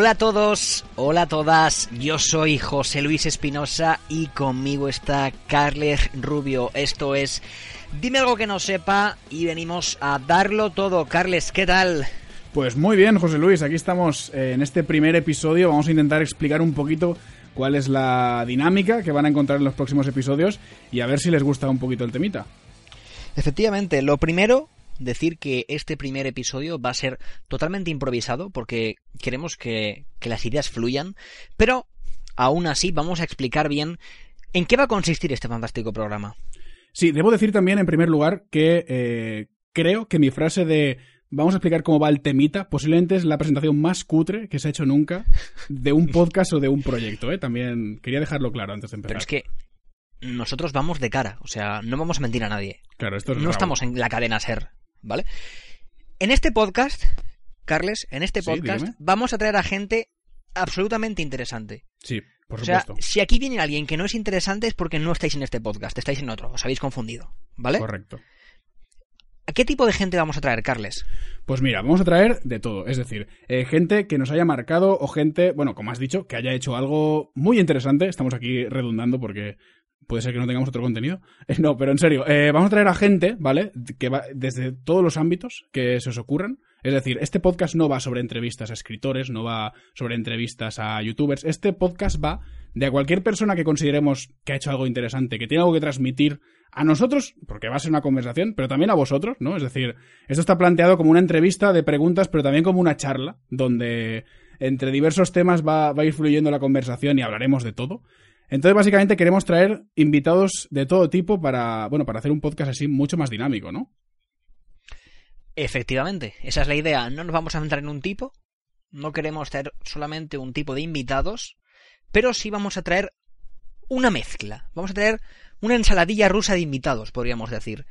Hola a todos, hola a todas, yo soy José Luis Espinosa y conmigo está Carles Rubio. Esto es Dime algo que no sepa y venimos a darlo todo. Carles, ¿qué tal? Pues muy bien, José Luis, aquí estamos en este primer episodio. Vamos a intentar explicar un poquito cuál es la dinámica que van a encontrar en los próximos episodios y a ver si les gusta un poquito el temita. Efectivamente, lo primero decir que este primer episodio va a ser totalmente improvisado porque queremos que, las ideas fluyan, pero aún así vamos a explicar bien en qué va a consistir este fantástico programa. Sí, debo decir también en primer lugar que eh, creo que mi frase de vamos a explicar cómo va el temita posiblemente es la presentación más cutre que se ha hecho nunca de un podcast o de un proyecto. ¿eh? También quería dejarlo claro antes de empezar. Pero es que nosotros vamos de cara, o sea, no vamos a mentir a nadie. Claro, esto es No estamos en la cadena ser. ¿Vale? En este podcast, Carles, en este podcast vamos a traer a gente absolutamente interesante. Sí, por supuesto. Sea, si aquí viene alguien que no es interesante es porque no estáis en este podcast, estáis en otro, os habéis confundido, ¿vale? Correcto. ¿A qué tipo de gente vamos a traer, Carles? Pues mira, vamos a traer de todo, es decir, eh, gente que nos haya marcado o gente, bueno, como has dicho, que haya hecho algo muy interesante. Estamos aquí redundando porque puede ser que no tengamos otro contenido. No, pero en serio, eh, vamos a traer a gente, ¿vale? Que va desde todos los ámbitos que se os ocurran. Es decir, este podcast no va sobre entrevistas a escritores, no va sobre entrevistas a youtubers. Este podcast va de a cualquier persona que consideremos que ha hecho algo interesante, que tiene algo que transmitir a nosotros, porque va a ser una conversación, pero también a vosotros, ¿no? Es decir, esto está planteado como una entrevista de preguntas, pero también como una charla, donde entre diversos temas va, va a ir fluyendo la conversación y hablaremos de todo. Entonces, básicamente queremos traer invitados de todo tipo para, bueno, para hacer un podcast así mucho más dinámico, ¿no? Efectivamente, esa es la idea. No nos vamos a centrar en un tipo, no queremos traer solamente un tipo de invitados, pero sí vamos a traer una mezcla. Vamos a traer una ensaladilla rusa de invitados, podríamos decir.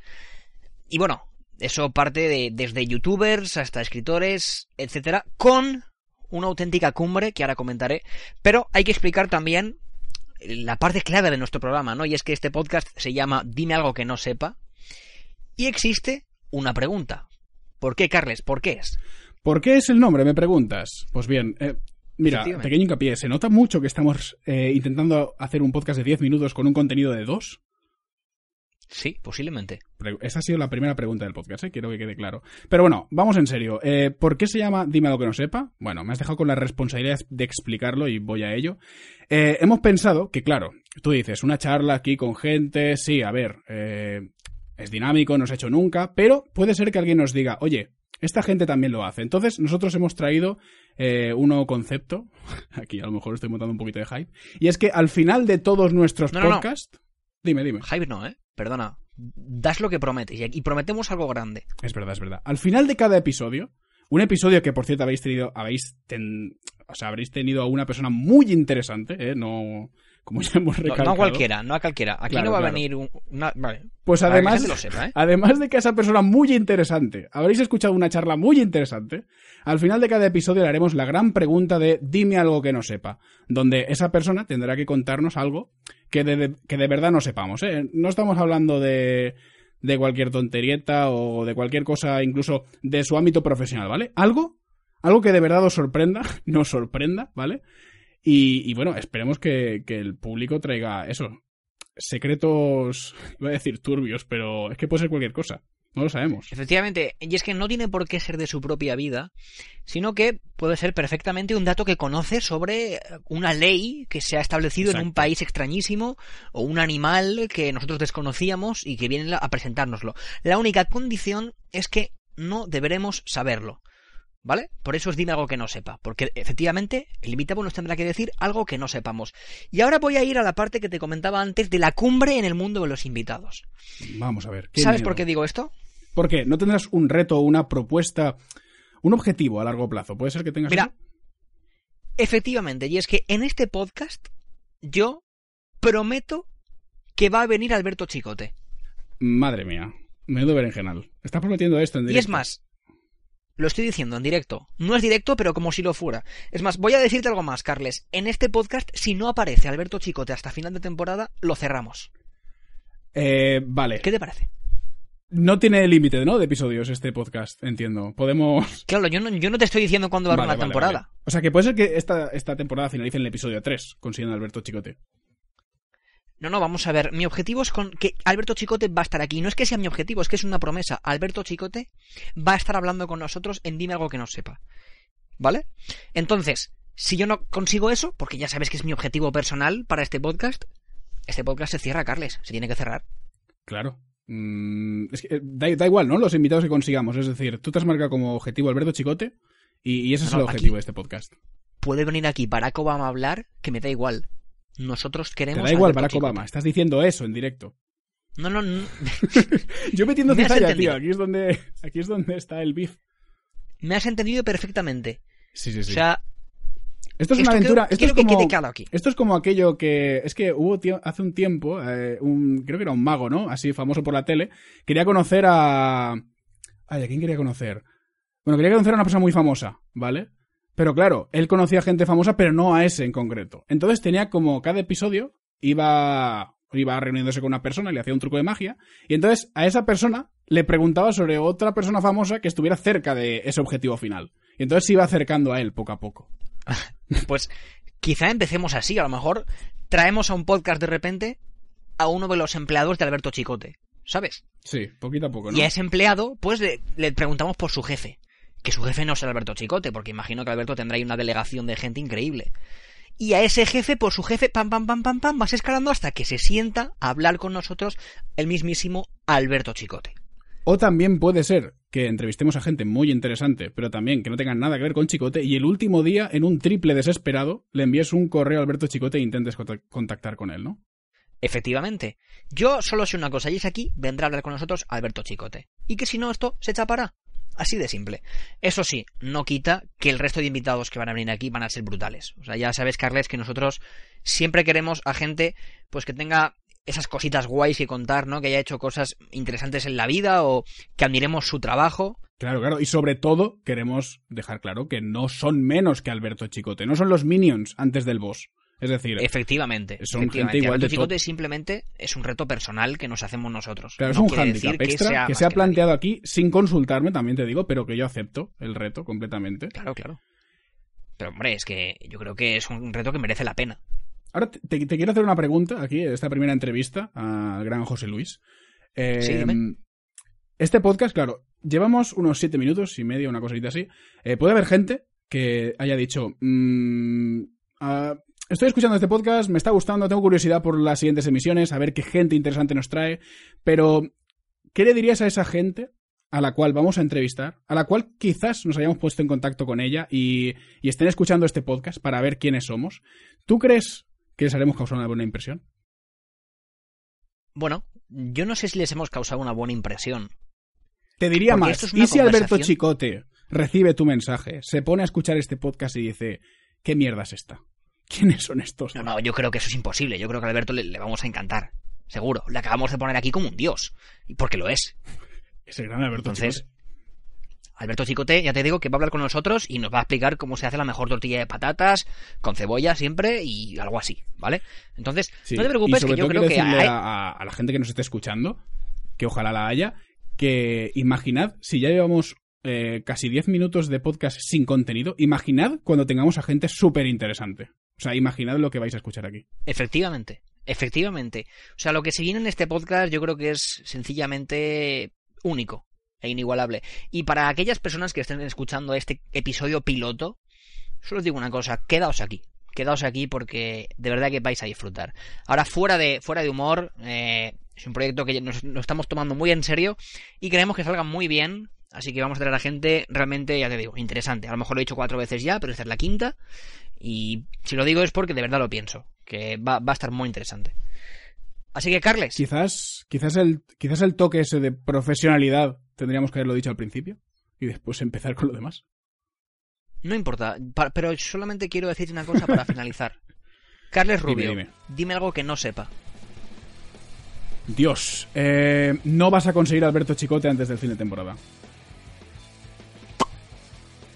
Y bueno, eso parte de desde youtubers hasta escritores, etcétera, con una auténtica cumbre que ahora comentaré, pero hay que explicar también la parte clave de nuestro programa, ¿no? Y es que este podcast se llama Dime algo que no sepa. Y existe una pregunta. ¿Por qué, Carles? ¿Por qué es? ¿Por qué es el nombre? Me preguntas. Pues bien, eh, mira, pequeño hincapié. Se nota mucho que estamos eh, intentando hacer un podcast de 10 minutos con un contenido de 2. Sí, posiblemente. Esa ha sido la primera pregunta del podcast, ¿eh? quiero que quede claro. Pero bueno, vamos en serio. Eh, ¿Por qué se llama Dime algo que no sepa? Bueno, me has dejado con la responsabilidad de explicarlo y voy a ello. Eh, hemos pensado que, claro, tú dices, una charla aquí con gente, sí, a ver, eh, es dinámico, no se ha hecho nunca, pero puede ser que alguien nos diga, oye, esta gente también lo hace. Entonces, nosotros hemos traído un nuevo concepto. Aquí a lo mejor estoy montando un poquito de hype. Y es que al final de todos nuestros podcasts. Dime, dime. Hype no, ¿eh? Perdona. Das lo que prometes y prometemos algo grande. Es verdad, es verdad. Al final de cada episodio, un episodio que por cierto habéis tenido, habéis o sea, habréis tenido a una persona muy interesante, ¿eh? No, como ya hemos recalcado. No, a cualquiera, no a cualquiera. Aquí no va a venir una... Vale. Pues además, ¿eh? además de que esa persona muy interesante, habréis escuchado una charla muy interesante, al final de cada episodio le haremos la gran pregunta de dime algo que no sepa, donde esa persona tendrá que contarnos algo que de, que de verdad no sepamos. ¿eh? No estamos hablando de, de cualquier tonterieta o de cualquier cosa, incluso de su ámbito profesional, ¿vale? Algo, algo que de verdad os sorprenda, nos sorprenda, ¿vale? Y, bueno, esperemos que, que, el público traiga eso. Secretos, iba a decir turbios, pero es que puede ser cualquier cosa. No lo sabemos. Efectivamente, y es que no tiene por qué ser de su propia vida, sino que puede ser perfectamente un dato que conoce sobre una ley que se ha establecido en un país extrañísimo o un animal que nosotros desconocíamos y que viene a presentárnoslo. La única condición es que no deberemos saberlo. ¿Vale? Por eso os dime algo que no sepa. Porque efectivamente el invitado nos tendrá que decir algo que no sepamos. Y ahora voy a ir a la parte que te comentaba antes de la cumbre en el mundo de los invitados. Vamos a ver. ¿Sabes por qué digo esto? ¿Por qué? ¿No tendrás un reto, una propuesta, un objetivo a largo plazo? ¿Puede ser que tengas Mira, efectivamente, y es que en este podcast yo prometo que va a venir Alberto Chicote. Madre mía, menudo berenjenal. Estás prometiendo esto en directo. Y es más, lo estoy diciendo en directo. No es directo, pero como si lo fuera. Es más, voy a decirte algo más, Carles. En este podcast, si no aparece Alberto Chicote hasta final de temporada, lo cerramos. Eh, vale. ¿Qué te parece? No tiene límite, ¿no? De episodios este podcast, entiendo. Podemos. Claro, yo no, yo no te estoy diciendo cuándo va a haber Vale, una temporada. vale. O sea, que puede ser que esta, esta temporada finalice en el episodio 3, consiguiendo Alberto Chicote. No, no, vamos a ver. Mi objetivo es con que Alberto Chicote va a estar aquí. No es que sea mi objetivo, es que es una promesa. Alberto Chicote va a estar hablando con nosotros en Dime algo que no sepa. ¿Vale? Entonces, si yo no consigo eso, porque ya sabes que es mi objetivo personal para este podcast, este podcast se cierra, Carles. Se tiene que cerrar. Claro. Mm, es que eh, da, da igual, ¿no? Los invitados que consigamos. Es decir, tú te has marcado como objetivo Alberto Chicote y, y ese es el objetivo de este podcast. Puede venir aquí Barack Obama a hablar, que me da igual. Nosotros Te queremos. da igual, Alberto Barack Chicote. Obama. Estás diciendo eso en directo. No, no, no. Yo metiendo Me cizalla, tío. Aquí es, donde, aquí es donde está el beef. Me has entendido perfectamente. Sí, sí, sí. O sea, esto es esto una aventura. esto es que como, quede claro aquí. Esto es como aquello que. Es que hubo hace un tiempo, eh, un, creo que era un mago, ¿no? Así famoso por la tele. Quería conocer a. Ay, ¿a quién quería conocer? Bueno, quería conocer a una persona muy famosa, ¿vale? Pero claro, él conocía gente famosa, pero no a ese en concreto. Entonces tenía como cada episodio iba. Iba reuniéndose con una persona, le hacía un truco de magia, y entonces a esa persona le preguntaba sobre otra persona famosa que estuviera cerca de ese objetivo final. Y entonces se iba acercando a él poco a poco. Pues quizá empecemos así. A lo mejor traemos a un podcast de repente a uno de los empleados de Alberto Chicote. ¿Sabes? Sí, poquito a poco, ¿no? Y a ese empleado, pues le, le preguntamos por su jefe. Que su jefe no será Alberto Chicote, porque imagino que Alberto tendrá ahí una delegación de gente increíble. Y a ese jefe, por su jefe, pam, pam, pam, pam, pam, vas escalando hasta que se sienta a hablar con nosotros el mismísimo Alberto Chicote. O también puede ser que entrevistemos a gente muy interesante, pero también que no tengan nada que ver con Chicote, y el último día, en un triple desesperado, le envíes un correo a Alberto Chicote e intentes contac- contactar con él, ¿no? Efectivamente. Yo solo sé una cosa, y es aquí vendrá a hablar con nosotros Alberto Chicote. Y que si no, esto se chapará. Así de simple. Eso sí, no quita que el resto de invitados que van a venir aquí van a ser brutales. O sea, ya sabes, Carles, que nosotros siempre queremos a gente pues que tenga esas cositas guays que contar, ¿no? Que haya hecho cosas interesantes en la vida o que admiremos su trabajo. Claro, claro. Y sobre todo, queremos dejar claro que no son menos que Alberto Chicote. No son los minions antes del boss. Es decir, Efectivamente. Son efectivamente. gente igual Alberto de Chicote simplemente es un reto personal que nos hacemos nosotros. claro, es un handicap extra que, más se ha planteado aquí sin consultarme, también te digo, pero que yo acepto el reto completamente. Claro, claro. Pero hombre, es que yo creo que es un reto que merece la pena. Ahora te, te quiero hacer una pregunta aquí, esta primera entrevista al gran José Luis. Eh, Sí, dime. Este podcast, claro, llevamos unos siete minutos y medio, una cosita así. Eh, puede haber gente que haya dicho, mm, ah, estoy escuchando este podcast, me está gustando, tengo curiosidad por las siguientes emisiones, a ver qué gente interesante nos trae, pero ¿qué le dirías a esa gente a la cual vamos a entrevistar, a la cual quizás nos hayamos puesto en contacto con ella y, y estén escuchando este podcast para ver quiénes somos? ¿Tú crees que les haremos causar una buena impresión? Bueno, yo no sé si les hemos causado una buena impresión. Te diría Porque más, es ¿y si Alberto Chicote recibe tu mensaje, se pone a escuchar este podcast y dice, ¿qué mierda es esta? ¿Quiénes son estos? No, no, yo creo que eso es imposible. Yo creo que a Alberto le, le vamos a encantar. Seguro. Le acabamos de poner aquí como un dios. Y porque lo es. Ese gran Alberto Entonces, Chicote. Alberto Chicote, ya te digo que va a hablar con nosotros y nos va a explicar cómo se hace la mejor tortilla de patatas, con cebolla siempre y algo así, ¿vale? Entonces, Sí, no te y preocupes sobre que yo todo creo que hay- a, a- a la gente que nos esté escuchando, que ojalá la haya, que imaginad, si ya llevamos eh, casi 10 minutos de podcast sin contenido, imaginad cuando tengamos a gente súper interesante. O sea, imaginad lo que vais a escuchar aquí. Efectivamente, efectivamente. O sea, lo que se viene en este podcast yo creo que es sencillamente único e inigualable. Y para aquellas personas que estén escuchando este episodio piloto, solo os digo una cosa, quedaos aquí. Quedaos aquí porque de verdad que vais a disfrutar. Ahora, fuera de, fuera de humor, eh, es un proyecto que nos, estamos tomando muy en serio y queremos que salga muy bien Así que vamos a traer a gente realmente, ya te digo, interesante. A lo mejor lo he dicho cuatro veces ya, pero esta es la quinta. Y si lo digo es porque de verdad lo pienso, que va, va a estar muy interesante. Así que, Carles, Quizás, quizás, el, quizás el toque ese de profesionalidad tendríamos que haberlo dicho al principio y después empezar con lo demás. no importa, pero solamente quiero decir una cosa para finalizar. Carles Dime, Rubio, dime. dime algo que no sepa. Dios, eh, no vas a conseguir a Alberto Chicote antes del fin de temporada.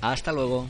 Hasta luego.